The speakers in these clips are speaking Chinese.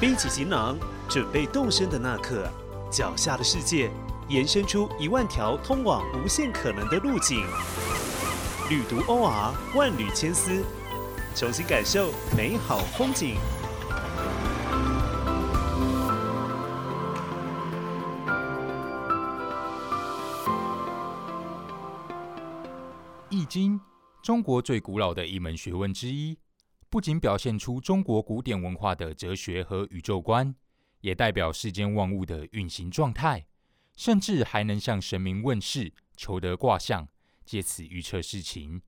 背起行囊，准备动身的那刻，脚下的世界延伸出一万条通往无限可能的路径。旅途 OR 万缕千丝，重新感受美好风景。易经，中国最古老的一门学问之一，不仅表现出中国古典文化的哲学和宇宙观，也代表世间万物的运行状态，甚至还能向神明问事、求得卦象，借此预测事情。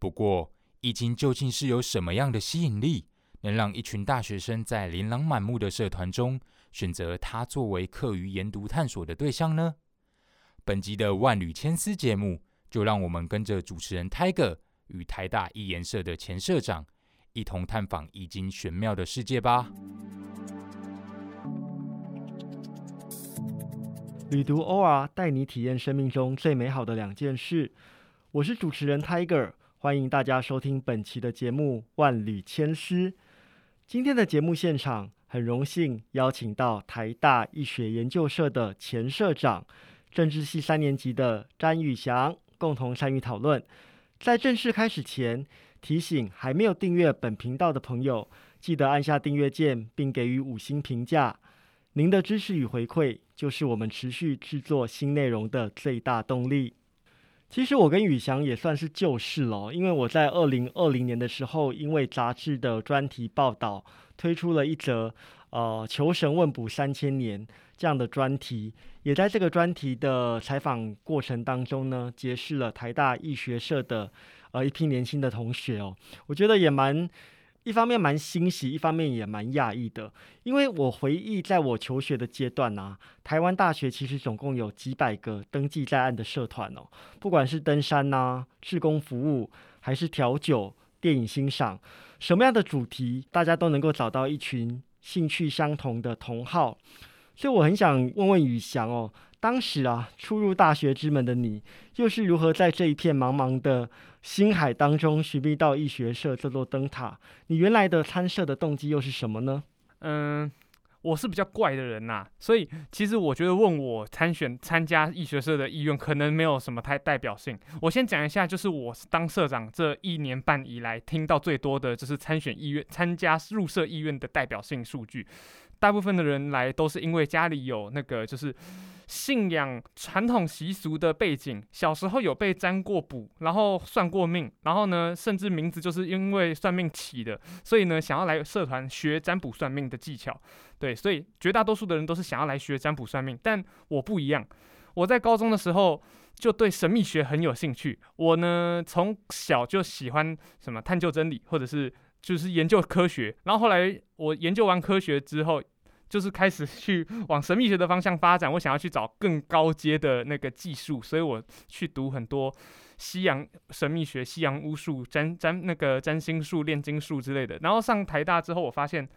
不过，易经究竟是有什么样的吸引力，能让一群大学生在琳琅满目的社团中选择它作为课余研读探索的对象呢？本集的万缕千丝节目。就让我们跟着主持人 Tiger 与台大易研社的前社长一同探访易经玄妙的世界吧。旅读 OR 带你体验生命中最美好的两件事。我是主持人 Tiger，欢迎大家收听本期的节目《万缕千丝》。今天的节目现场，很荣幸邀请到台大易学研究社的前社长、政治系三年级的詹宇翔。共同参与讨论。在正式开始前，提醒还没有订阅本频道的朋友，记得按下订阅键，并给予五星评价。您的支持与回馈，就是我们持续制作新内容的最大动力。其实我跟宇翔也算是旧识了，因为我在二零二零年的时候，因为杂志的专题报道，推出了一则呃“求神问卜三千年”这样的专题。也在这个专题的采访过程当中呢，结识了台大医学社的呃一批年轻的同学哦，我觉得也蛮一方面蛮欣喜，一方面也蛮讶异的，因为我回忆在我求学的阶段啊，台湾大学其实总共有几百个登记在案的社团哦，不管是登山呐、志工服务，还是调酒、电影欣赏，什么样的主题，大家都能够找到一群兴趣相同的同好。所以我很想问问宇翔哦，当时啊初入大学之门的你，又是如何在这一片茫茫的星海当中寻觅到易学社这座灯塔？你原来的参社的动机又是什么呢？嗯，我是比较怪的人呐，所以其实我觉得问我参选参加易学社的意愿，可能没有什么太代表性。我先讲一下，就是我当社长这一年半以来听到最多的就是参选意愿、参加入社意愿的代表性数据。大部分的人来都是因为家里有那个就是信仰传统习俗的背景，小时候有被占过卜，然后算过命，然后呢，甚至名字就是因为算命起的，所以呢，想要来社团学占卜算命的技巧。对，所以绝大多数的人都是想要来学占卜算命，但我不一样。我在高中的时候就对神秘学很有兴趣，我呢从小就喜欢什么探究真理，或者是。就是研究科学，然后后来我研究完科学之后，就是开始去往神秘学的方向发展。我想要去找更高阶的那个技术，所以我去读很多西洋神秘学、西洋巫术、占占那个占星术、炼金术之类的。然后上台大之后，我发现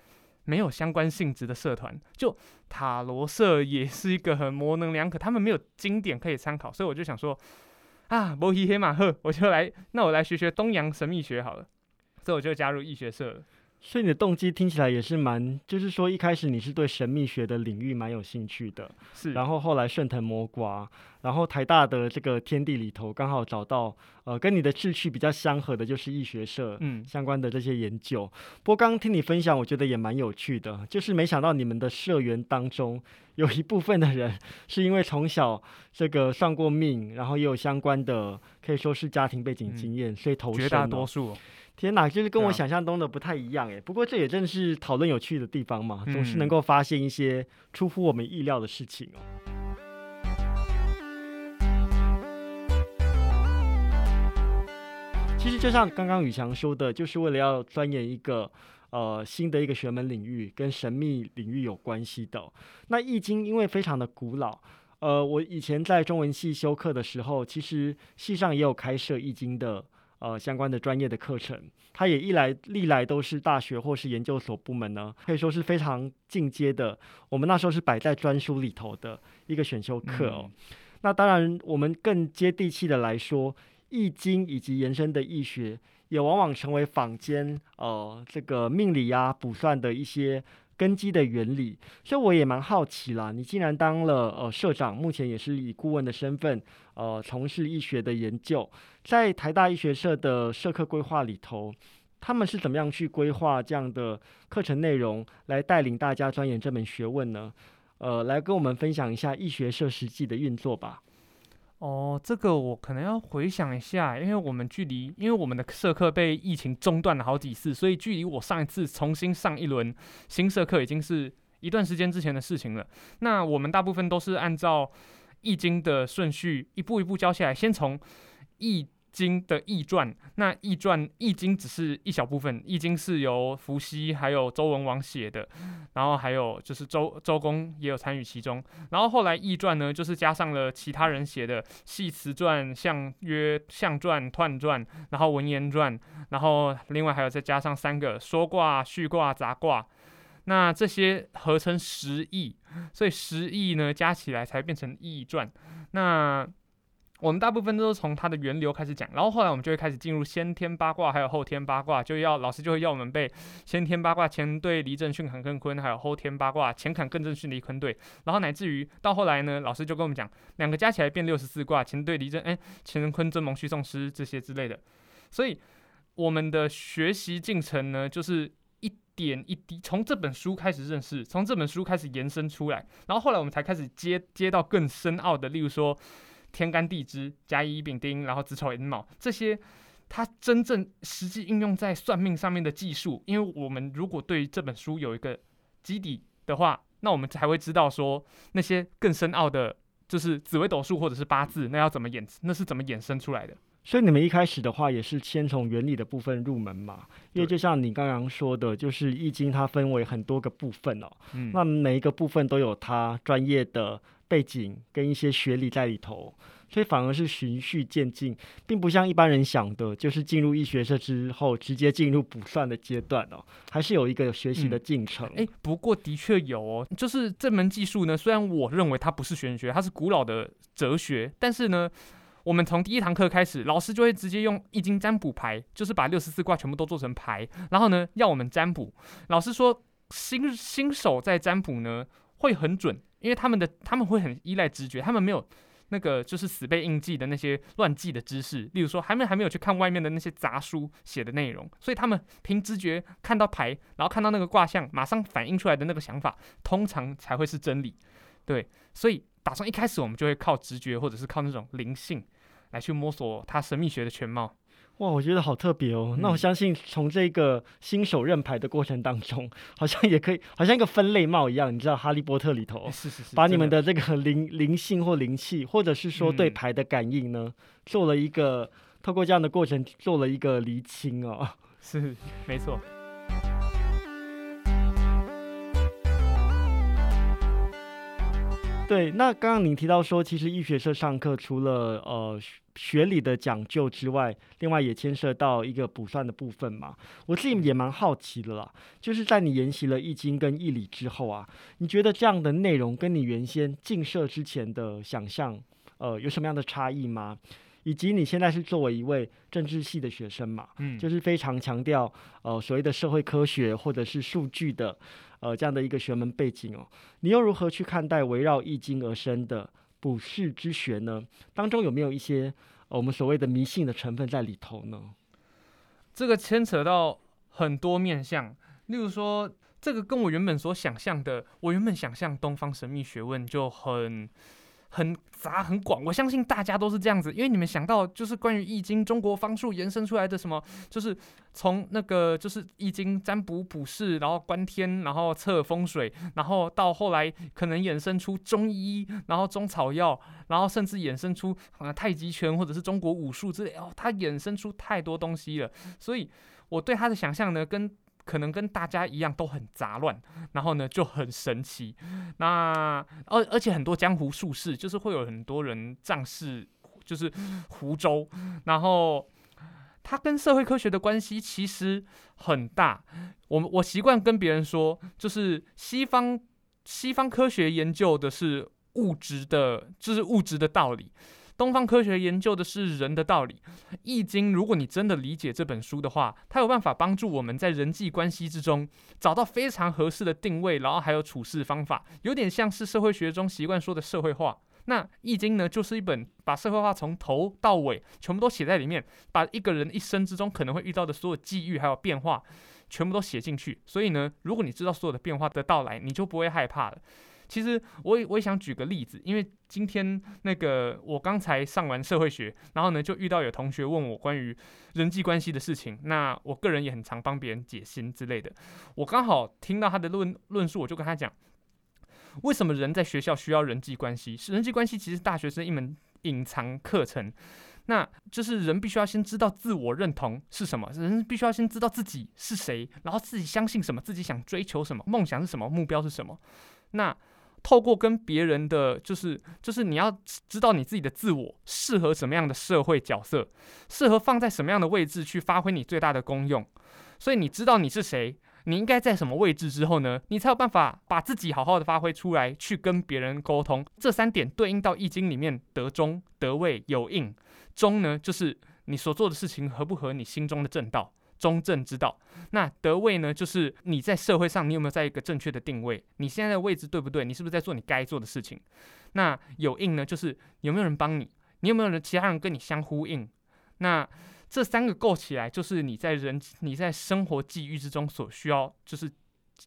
没有相关性质的社团，就塔罗社也是一个很模棱两可，他们没有经典可以参考，所以我就想说，啊，摩西黑马赫，我就来，那我来学学东洋神秘学好了。所以我就加入易学社了。所以你的动机听起来也是蛮，就是说一开始你是对神秘学的领域蛮有兴趣的，是。然后后来顺藤摸瓜，然后台大的这个天地里头刚好找到，呃，跟你的志趣比较相合的，就是易学社，嗯，相关的这些研究。不过刚刚听你分享，我觉得也蛮有趣的，就是没想到你们的社员当中有一部分的人是因为从小这个算过命，然后也有相关的可以说是家庭背景经验，所以投身。绝大多数。天哪，就是跟我想象中的不太一样哎。不过这也正是讨论有趣的地方嘛，总是能够发现一些出乎我们意料的事情哦。其实就像刚刚宇翔说的，就是为了要钻研一个呃新的一个学门领域，跟神秘领域有关系的。那易经因为非常的古老，呃，我以前在中文系修课的时候，其实系上也有开设易经的。呃，相关的专业的课程，它也一来历来都是大学或是研究所部门呢，可以说是非常进阶的。我们那时候是摆在专书里头的一个选修课哦。那当然，我们更接地气的来说，易经以及延伸的易学，也往往成为坊间呃这个命理呀卜算的一些根基的原理。所以我也蛮好奇啦，你既然当了呃社长，目前也是以顾问的身份，呃，从事医学的研究，在台大医学社的社课规划里头，他们是怎么样去规划这样的课程内容，来带领大家钻研这门学问呢？呃，来跟我们分享一下医学社实际的运作吧。哦，这个我可能要回想一下，因为我们距离，因为我们的社课被疫情中断了好几次，所以距离我上一次重新上一轮新社课已经是一段时间之前的事情了。那我们大部分都是按照易经的顺序一步一步教下来，先从易。经的易传，那易传易经只是一小部分，易经是由伏羲还有周文王写的，然后还有就是周周公也有参与其中，然后后来易传呢，就是加上了其他人写的系辞传、象约象传、彖传，然后文言传，然后另外还有再加上三个说卦、序卦、杂卦，那这些合成十易，所以十易呢加起来才变成易传，那。我们大部分都是从它的源流开始讲，然后后来我们就会开始进入先天八卦，还有后天八卦，就要老师就会要我们背先天八卦乾兑离震巽坎艮坤，还有后天八卦乾坎艮震巽离坤兑，然后乃至于到后来呢，老师就跟我们讲，两个加起来变六十四卦，乾兑离震，哎，乾坤震蒙巽送师这些之类的，所以我们的学习进程呢，就是一点一滴，从这本书开始认识，从这本书开始延伸出来，然后后来我们才开始接接到更深奥的，例如说。天干地支、甲乙丙丁，然后子丑寅卯这些，它真正实际应用在算命上面的技术，因为我们如果对于这本书有一个基底的话，那我们才会知道说那些更深奥的，就是紫微斗数或者是八字，那要怎么演，那是怎么衍生出来的。所以你们一开始的话，也是先从原理的部分入门嘛？因为就像你刚刚说的，就是易经它分为很多个部分哦，嗯，那每一个部分都有它专业的。背景跟一些学历在里头，所以反而是循序渐进，并不像一般人想的，就是进入医学社之后直接进入补算的阶段哦，还是有一个学习的进程。哎，不过的确有哦，就是这门技术呢，虽然我认为它不是玄学，它是古老的哲学，但是呢，我们从第一堂课开始，老师就会直接用易经占卜牌，就是把六十四卦全部都做成牌，然后呢，要我们占卜。老师说，新新手在占卜呢会很准。因为他们的他们会很依赖直觉，他们没有那个就是死背硬记的那些乱记的知识，例如说还没还没有去看外面的那些杂书写的内容，所以他们凭直觉看到牌，然后看到那个卦象，马上反映出来的那个想法，通常才会是真理。对，所以打从一开始我们就会靠直觉或者是靠那种灵性来去摸索它神秘学的全貌。哇，我觉得好特别哦。那我相信从这个新手认牌的过程当中，好像也可以，好像一个分类帽一样。你知道《哈利波特》里头，是是是，把你们的这个灵灵性或灵气，或者是说对牌的感应呢，做了一个透过这样的过程做了一个厘清哦。是，没错。对，那刚刚您提到说，其实医学社上课除了呃。学理的讲究之外，另外也牵涉到一个补算的部分嘛。我自己也蛮好奇的啦，就是在你研习了易经跟易理之后啊，你觉得这样的内容跟你原先进社之前的想象，呃，有什么样的差异吗？以及你现在是作为一位政治系的学生嘛，嗯，就是非常强调呃所谓的社会科学或者是数据的呃这样的一个学门背景哦，你又如何去看待围绕易经而生的？卜筮之学呢，当中有没有一些我们所谓的迷信的成分在里头呢？这个牵扯到很多面向，例如说，这个跟我原本所想象的，我原本想象东方神秘学问就很。很杂很广，我相信大家都是这样子，因为你们想到就是关于易经中国方术延伸出来的什么，就是从那个就是易经占卜卜筮，然后观天，然后测风水，然后到后来可能衍生出中医，然后中草药，然后甚至衍生出啊太极拳或者是中国武术之类，哦，它衍生出太多东西了，所以我对它的想象呢跟。可能跟大家一样都很杂乱，然后呢就很神奇。那而而且很多江湖术士，就是会有很多人仗势，就是湖州。然后它跟社会科学的关系其实很大。我们我习惯跟别人说，就是西方西方科学研究的是物质的，就是物质的道理。东方科学研究的是人的道理，《易经》如果你真的理解这本书的话，它有办法帮助我们在人际关系之中找到非常合适的定位，然后还有处事方法，有点像是社会学中习惯说的社会化。那《易经》呢，就是一本把社会化从头到尾全部都写在里面，把一个人一生之中可能会遇到的所有际遇还有变化，全部都写进去。所以呢，如果你知道所有的变化的到来，你就不会害怕了。其实我也我也想举个例子，因为今天那个我刚才上完社会学，然后呢就遇到有同学问我关于人际关系的事情，那我个人也很常帮别人解心之类的。我刚好听到他的论论述，我就跟他讲，为什么人在学校需要人际关系？是人际关系其实大学生一门隐藏课程，那就是人必须要先知道自我认同是什么，人必须要先知道自己是谁，然后自己相信什么，自己想追求什么，梦想是什么，目标是什么，那。透过跟别人的，就是就是你要知道你自己的自我适合什么样的社会角色，适合放在什么样的位置去发挥你最大的功用。所以你知道你是谁，你应该在什么位置之后呢，你才有办法把自己好好的发挥出来，去跟别人沟通。这三点对应到易经里面得中、得位、有应。中呢，就是你所做的事情合不合你心中的正道。中正之道，那德位呢？就是你在社会上，你有没有在一个正确的定位？你现在的位置对不对？你是不是在做你该做的事情？那有应呢？就是有没有人帮你？你有没有人其他人跟你相呼应？那这三个构起来，就是你在人你在生活际遇之中所需要，就是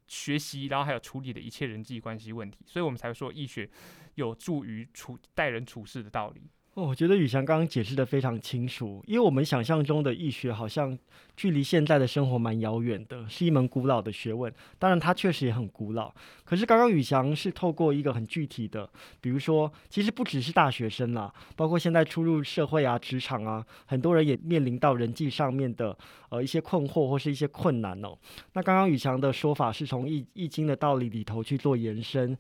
学习，然后还有处理的一切人际关系问题。所以我们才会说，易学有助于处待人处事的道理。哦，我觉得宇翔刚刚解释的非常清楚，因为我们想象中的易学好像距离现在的生活蛮遥远的，是一门古老的学问。当然，它确实也很古老。可是刚刚宇翔是透过一个很具体的，比如说，其实不只是大学生啦，包括现在初入社会啊、职场啊，很多人也面临到人际上面的呃一些困惑或是一些困难哦。那刚刚宇翔的说法是从易易经的道理里头去做延伸。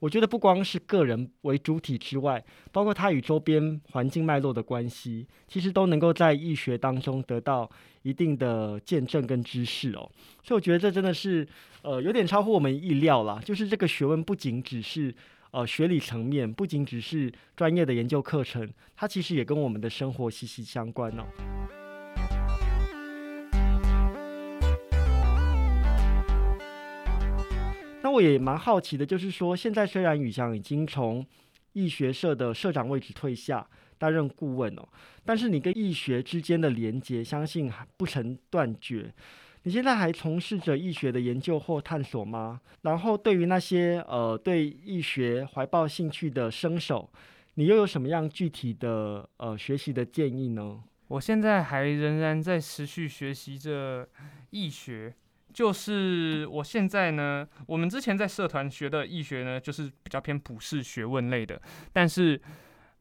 我觉得不光是个人为主体之外，包括他与周边环境脉络的关系，其实都能够在易学当中得到一定的见证跟知识哦。所以我觉得这真的是呃有点超乎我们意料啦。就是这个学问不仅只是呃学理层面，不仅只是专业的研究课程，它其实也跟我们的生活息息相关哦。那我也蛮好奇的，就是说，现在虽然宇翔已经从易学社的社长位置退下，担任顾问哦，但是你跟易学之间的连接，相信还不曾断绝。你现在还从事着易学的研究或探索吗？然后，对于那些呃对易学怀抱兴趣的生手，你又有什么样具体的呃学习的建议呢？我现在还仍然在持续学习着易学。就是我现在呢，我们之前在社团学的易学呢，就是比较偏普世学问类的。但是，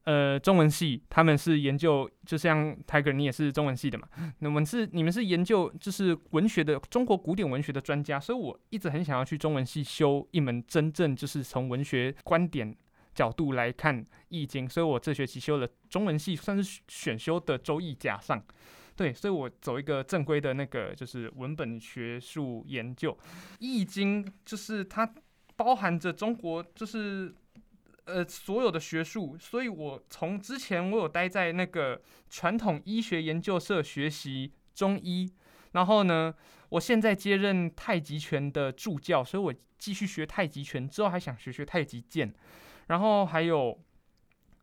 呃，中文系他们是研究，就像 Tiger，你也是中文系的嘛？那我们是你们是研究就是文学的中国古典文学的专家，所以我一直很想要去中文系修一门真正就是从文学观点角度来看易经，所以我这学期修了中文系算是选修的周易加上。对，所以我走一个正规的那个，就是文本学术研究，《易经》就是它包含着中国就是呃所有的学术，所以我从之前我有待在那个传统医学研究社学习中医，然后呢，我现在接任太极拳的助教，所以我继续学太极拳，之后还想学学太极剑，然后还有。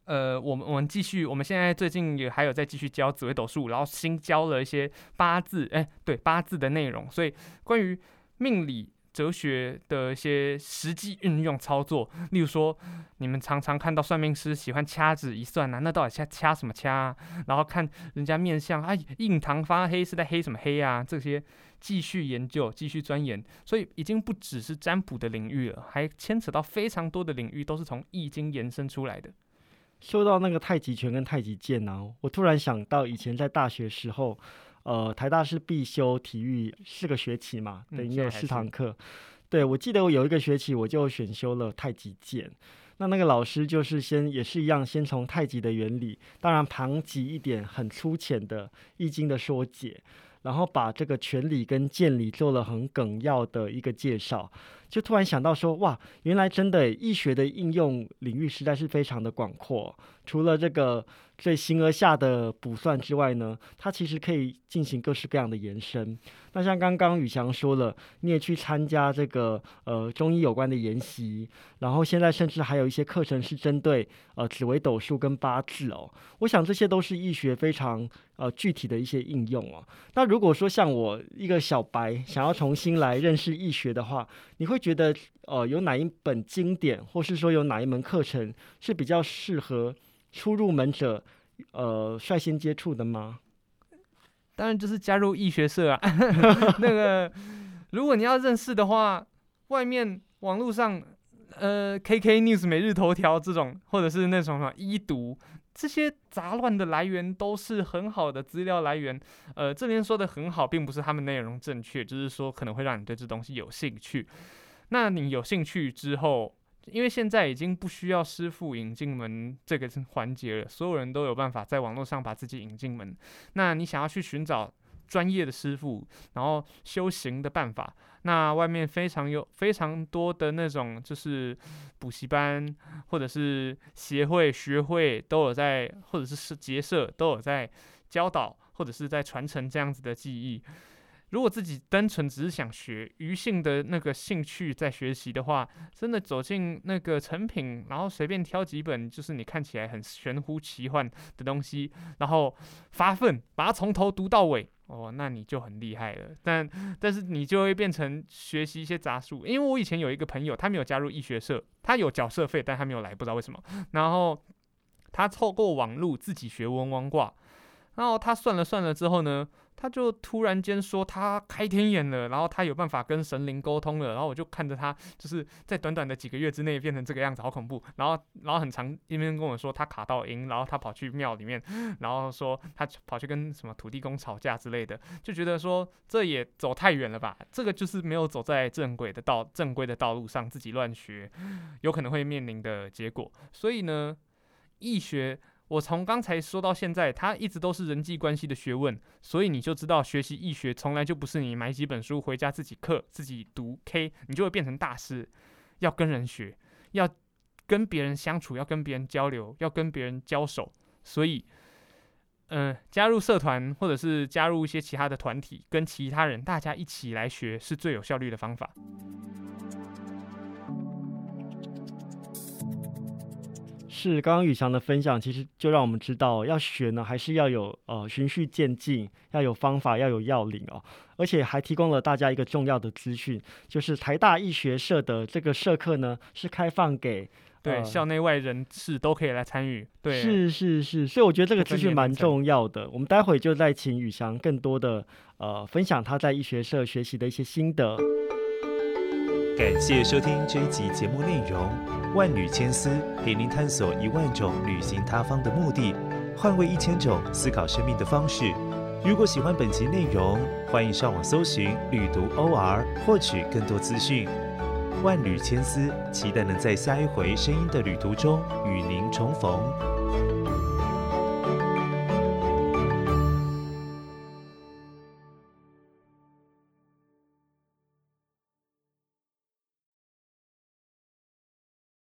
呃，我们我们继续，我们现在最近也还有在继续教紫微斗数，然后新教了一些八字，哎，对八字的内容，所以关于命理哲学的一些实际运用操作，例如说，你们常常看到算命师喜欢掐指一算呐，那到底掐掐什么掐？然后看人家面相，哎，印堂发黑是在黑什么黑啊？这些继续研究，继续钻研，所以已经不只是占卜的领域了，还牵扯到非常多的领域，都是从易经延伸出来的。说到那个太极拳跟太极剑呢，我突然想到以前在大学时候，呃，台大是必修体育四个学期嘛，等于有四堂课。对，我记得我有一个学期我就选修了太极剑，那那个老师就是先也是一样，先从太极的原理，当然旁及一点很粗浅的易经的说解。然后把这个权理跟见理做了很梗要的一个介绍，就突然想到说，哇，原来真的易学的应用领域实在是非常的广阔。除了这个最形而下的卜算之外呢，它其实可以进行各式各样的延伸。那像刚刚宇翔说了，你也去参加这个呃中医有关的研习，然后现在甚至还有一些课程是针对呃紫微斗数跟八字哦。我想这些都是易学非常呃具体的一些应用哦。那如果说像我一个小白想要重新来认识易学的话，你会会觉得呃有哪一本经典，或是说有哪一门课程是比较适合初入门者呃率先接触的吗？当然就是加入易学社啊。那个，如果你要认识的话，外面网络上，呃，KK News 每日头条这种，或者是那种什么一读，这些杂乱的来源都是很好的资料来源。呃，这边说的很好，并不是他们内容正确，就是说可能会让你对这东西有兴趣。那你有兴趣之后。因为现在已经不需要师傅引进门这个环节了，所有人都有办法在网络上把自己引进门。那你想要去寻找专业的师傅，然后修行的办法，那外面非常有非常多的那种就是补习班或者是协会学会都有在，或者是结社都有在教导或者是在传承这样子的技艺。如果自己单纯只是想学余性的那个兴趣在学习的话，真的走进那个成品，然后随便挑几本就是你看起来很玄乎奇幻的东西，然后发奋把它从头读到尾，哦，那你就很厉害了。但但是你就会变成学习一些杂术，因为我以前有一个朋友，他没有加入易学社，他有缴社费，但他没有来，不知道为什么。然后他透过网络自己学文王卦，然后他算了算了之后呢？他就突然间说他开天眼了，然后他有办法跟神灵沟通了，然后我就看着他，就是在短短的几个月之内变成这个样子，好恐怖。然后，然后很长一边跟我说他卡到赢，然后他跑去庙里面，然后说他跑去跟什么土地公吵架之类的，就觉得说这也走太远了吧？这个就是没有走在正轨的道正规的道路上，自己乱学，有可能会面临的结果。所以呢，易学。我从刚才说到现在，它一直都是人际关系的学问，所以你就知道学习易学从来就不是你买几本书回家自己刻、自己读 K，你就会变成大师。要跟人学，要跟别人相处，要跟别人交流，要跟别人交手。所以，嗯，加入社团或者是加入一些其他的团体，跟其他人大家一起来学，是最有效率的方法。是刚刚宇翔的分享，其实就让我们知道，要学呢，还是要有呃循序渐进，要有方法，要有要领哦。而且还提供了大家一个重要的资讯，就是台大医学社的这个社课呢，是开放给对校内外人士都可以来参与。对，是是是，所以我觉得这个资讯蛮重要的。我们待会就再请宇翔更多的呃分享他在医学社学习的一些心得。感谢收听这一集节目内容，万缕千丝陪您探索一万种旅行他方的目的，换位一千种思考生命的方式。如果喜欢本集内容，欢迎上网搜寻旅读 OR，获取更多资讯。万缕千丝，期待能在下一回声音的旅途中与您重逢。